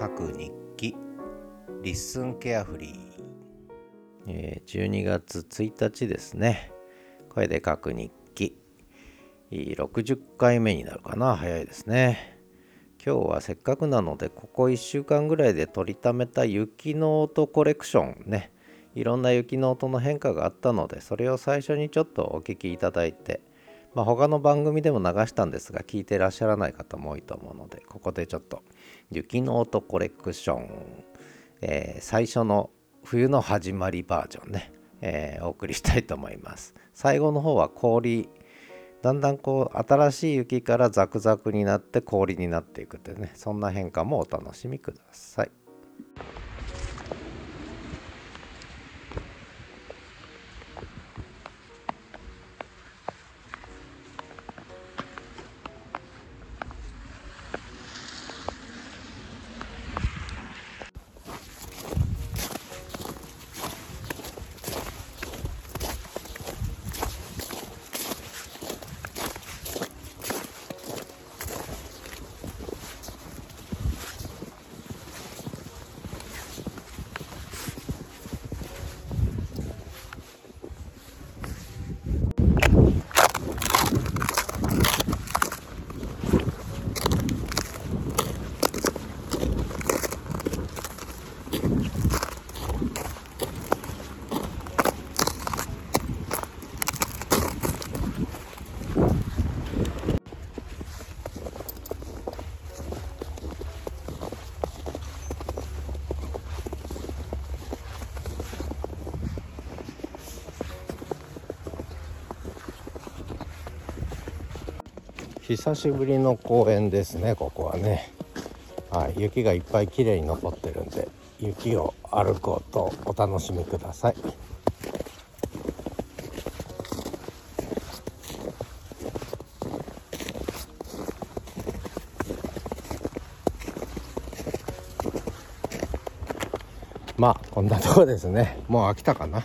書く日記。リッスンケアフリー、えー、12月1日ですね。声で書く日記。60回目になるかな。早いですね。今日はせっかくなのでここ1週間ぐらいで取りためた雪の音コレクションね。いろんな雪の音の変化があったのでそれを最初にちょっとお聞きいただいてまあ、他の番組でも流したんですが聞いてらっしゃらない方も多いと思うのでここでちょっと雪の音コレクション、えー、最初の冬の始まりバージョンね、えー、お送りしたいと思います。最後の方は氷だんだんこう新しい雪からザクザクになって氷になっていくというねそんな変化もお楽しみください。久しぶりの公園ですねここはね。はい雪がいっぱい綺麗に残ってるんで雪を歩こうとお楽しみください。まあこんなとこですね。もう飽きたかな？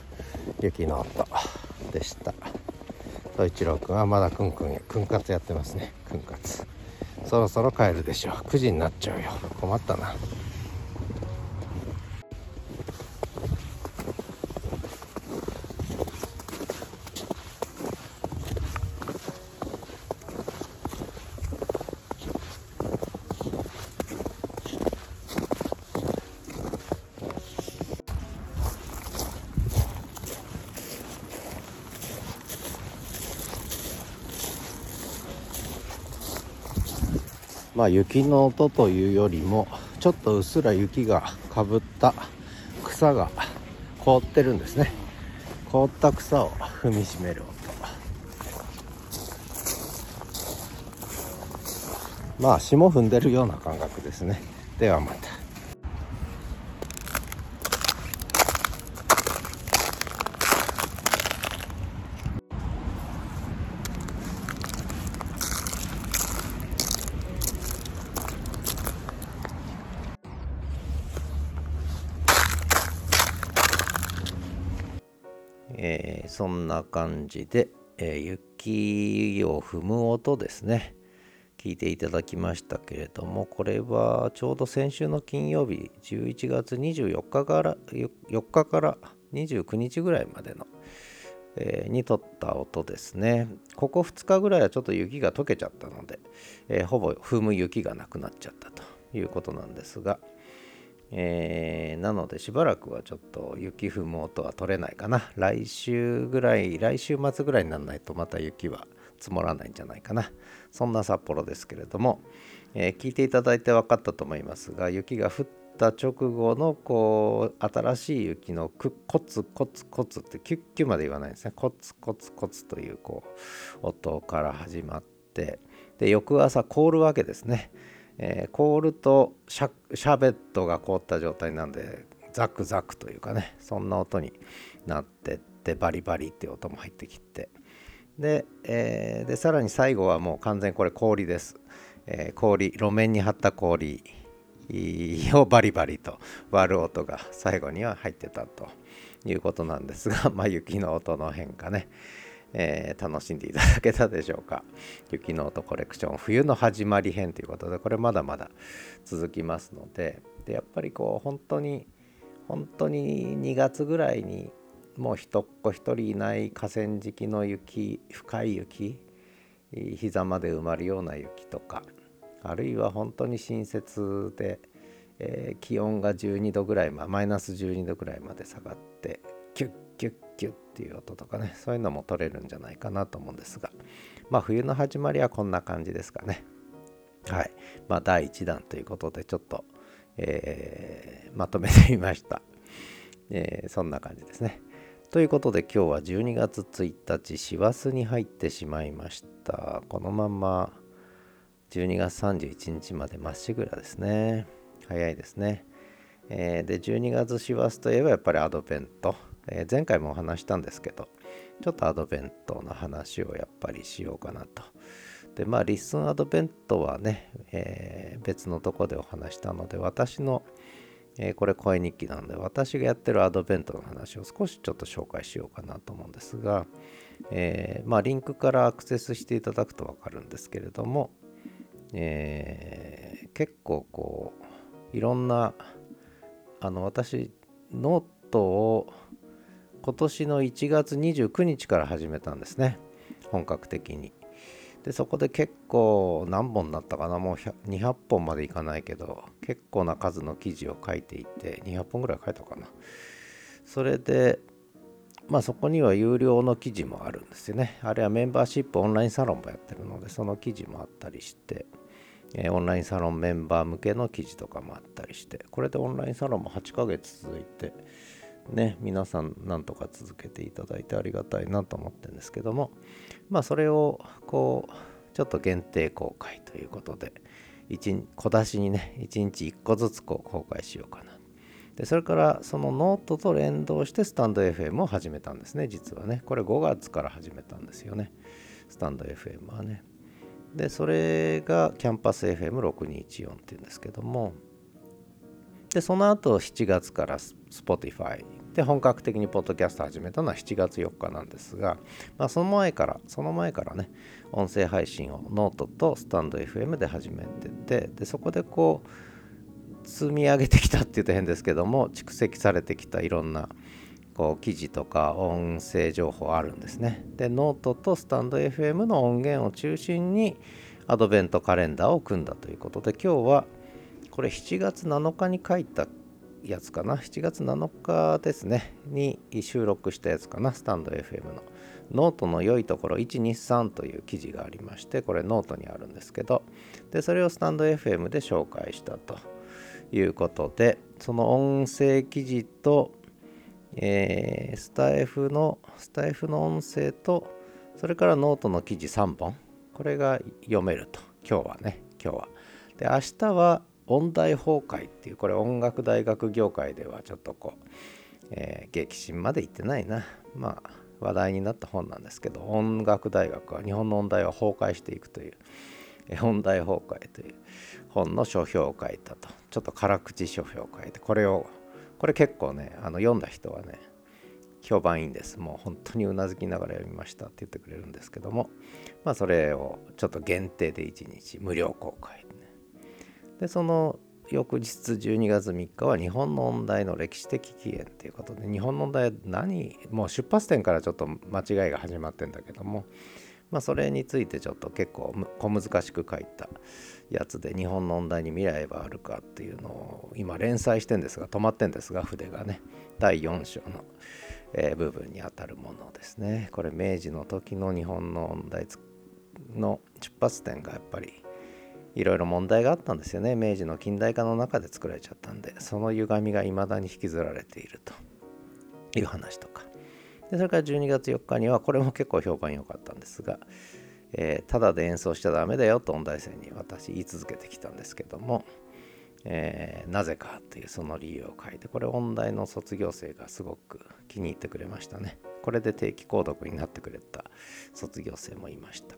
雪の音でした。と一郎くんはまだくんくんくんかつやってますね。くんかつそろそろ帰るでしょう。9時になっちゃうよ。困ったな。まあ雪の音というよりもちょっとうっすら雪がかぶった草が凍ってるんですね。凍った草を踏みしめる音。まあ霜踏んでるような感覚ですね。ではまた。えー、そんな感じで、えー、雪を踏む音ですね。聞いていただきましたけれどもこれはちょうど先週の金曜日11月24日から4日から29日ぐらいまでの、えー、に撮った音ですね。ここ2日ぐらいはちょっと雪が溶けちゃったので、え、ほぼ踏む雪がなくなっちゃったということなんですが、えー、なのでしばらくはちょっと雪踏む音は取れないかな。来週ぐらい来週末ぐらいにならないとまた雪は積もらないんじゃないかな。そんな札幌ですけれども、えー、聞いていただいて分かったと思いますが雪が降った直後のこう新しい雪のコツコツコツってキュッキュまで言わないんですね。コツコツコツというこう音から始まって。で翌朝凍るわけですね。えー、凍るとシャシャベットが凍った状態なんでザクザクというかねそんな音になってってバリバリっていう音も入ってきて。で,、えー、でさらに最後はもう完全これ氷です、えー、氷路面に張った氷をバリバリと割る音が最後には入ってたということなんですが、まあ、雪の音の変化ね。えー、楽しんでいただけたでしょうか。雪の音コレクション冬の始まり編ということでこれまだまだ続きますので、でやっぱりこう本当に本当に2月ぐらいにもう一っ子一人いない河川敷の雪深い雪膝まで埋まるような雪とかあるいは本当に新雪で、えー、気温が12度ぐらい、まあ、マイナス12度ぐらいまで下がってキュッキュッキュッっていう音とかねそういうのも取れるんじゃないかなと思うんですが。まあ冬の始まりはこんな感じですかね。はい。まあ第1弾ということでちょっと、えー、まとめてみました、えー、そんな感じですね。ということで今日は12月1日師走に入ってしまいました。このまま12月31日までまっしぐらですね。早いですね、えー、で12月師走といえばやっぱりアドベント、えー、前回もお話したんですけどちょっとアドベントの話をやっぱりしようかなと。でまあリッスンアドベントはね、えー、別のとこでお話したので私のえー、これ声日記なので私がやってるアドベントの話を少しちょっと紹介しようかなと思うんですが、えー、まあリンクからアクセスしていただくと分かるんですけれども、え、結構こういろんなあの私ノートを今年の1月29日から始めたんですね。本格的に。でそこで結構何本だったかな。もう200本までいかないけど結構な数の記事を書いていて200本ぐらい書いたかな。それでまあそこには有料の記事もあるんですよね。あるいはメンバーシップオンラインサロンもやってるのでその記事もあったりして、オンラインサロンメンバー向けの記事とかもあったりしてこれでオンラインサロンも8ヶ月続いてね皆さんなんとか続けていただいてありがたいなと思ってるんですけどもまあそれをこうちょっと限定公開ということで小出しにね1日1個ずつこう公開しようかな。でそれからそのノートと連動してスタンド FM を始めたんですね実はね。これ5月から始めたんですよね。スタンド FM はね。でそれがキャンパス FM6214 っていうんですけども。でその後7月から Spotify で本格的にポッドキャスト始めたのは7月4日なんですが、まあ、その前からその前からね音声配信をノートとスタンド FM で始めててでそこでこう積み上げてきたっていうと変ですけども蓄積されてきたいろんなこう記事とか音声情報あるんですね。でノートとスタンド FM の音源を中心にアドベントカレンダーを組んだということで今日はこれ7月7日に書いたやつかな？7月7日ですね。に収録したやつかな？スタンド FM の。ノートの良いところ123という記事がありましてこれノートにあるんですけど。でそれをスタンド FM で紹介したということでその音声記事と、えー、スタイフのスタイフの音声とそれからノートの記事3本。これが読めると。今日はね今日は。で明日は音大崩壊っていうこれ音楽大学業界ではちょっとこう、えー、激震まで行ってないな。まあ話題になった本なんですけど音楽大学は日本の音大は崩壊していくという音大崩壊という本の書評を書いたと。ちょっと辛口書評を書いてこれをこれ結構ねあの読んだ人はね評判いいんです。もう本当にうなずきながら読みましたって言ってくれるんですけどもまあそれをちょっと限定で1日無料公開でその翌日12月3日は日本の音大の歴史的起源ということで日本の音大は何もう出発点からちょっと間違いが始まってんだけどもまあそれについてちょっと結構小難しく書いたやつで日本の音大に未来はあるかっていうのを今連載してんですが止まってんですが筆がね第4章の、えー、部分にあたるものですね。これ明治の時の日本の音大の出発点がやっぱりいろいろ問題があったんですよね。明治の近代化の中で作られちゃったんで。その歪みが未だに引きずられていると。いう話とか。でそれから12月4日にはこれも結構評判良かったんですが、えー、ただで演奏しちゃダメだよと音大生に私言い続けてきたんですけども、えー、なぜかというその理由を書いてこれ音大の卒業生がすごく気に入ってくれましたね。これで定期購読になってくれた卒業生もいました。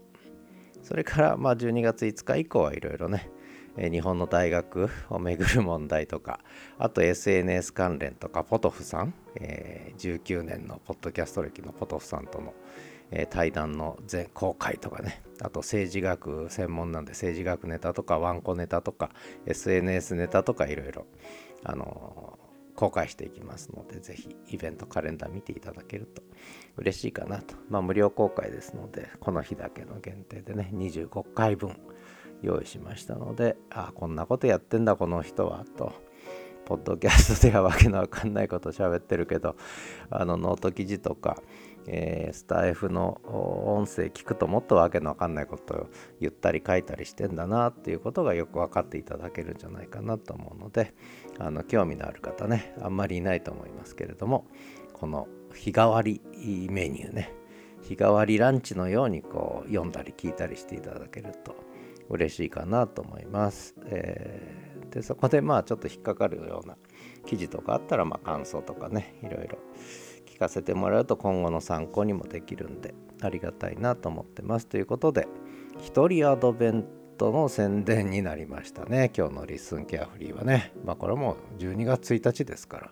それからまあ12月5日以降はいろいろね、え日本の大学をめぐる問題とかあと SNS 関連とかポトフさん、えー、19年のポッドキャスト歴のポトフさんとの、えー、対談の全公開とかねあと政治学専門なんで政治学ネタとかワンコネタとか SNS ネタとかいろいろあの公開していきますので、ぜひイベントカレンダー見ていただけると嬉しいかなと。まあ無料公開ですので、この日だけの限定でね、25回分用意しましたので、ああ、こんなことやってんだ、この人は、と。ポッドキャストではわけのわかんないこと喋ってるけど、あのノート記事とか、えー、スタイフの音声聞くともっとわけのわかんないことを言ったり書いたりしてんだなっていうことがよく分かっていただけるんじゃないかなと思うのであの興味のある方ねあんまりいないと思いますけれどもこの日替わりメニューね日替わりランチのようにこう読んだり聞いたりしていただけると嬉しいかなと思います。えー、でそこでまあちょっと引っかかるような記事とかあったらまあ感想とかねいろいろ聞かせてもらうと今後の参考にもできるんでありがたいなと思ってますということで一人アドベントの宣伝になりましたね。今日のリッスンケアフリーはね。まあこれも12月1日ですから。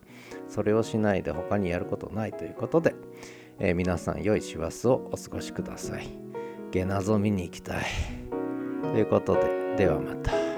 それをしないで他にやることないということで、えー、皆さん良い師走をお過ごしください。下謎見に行きたい。ということでではまた。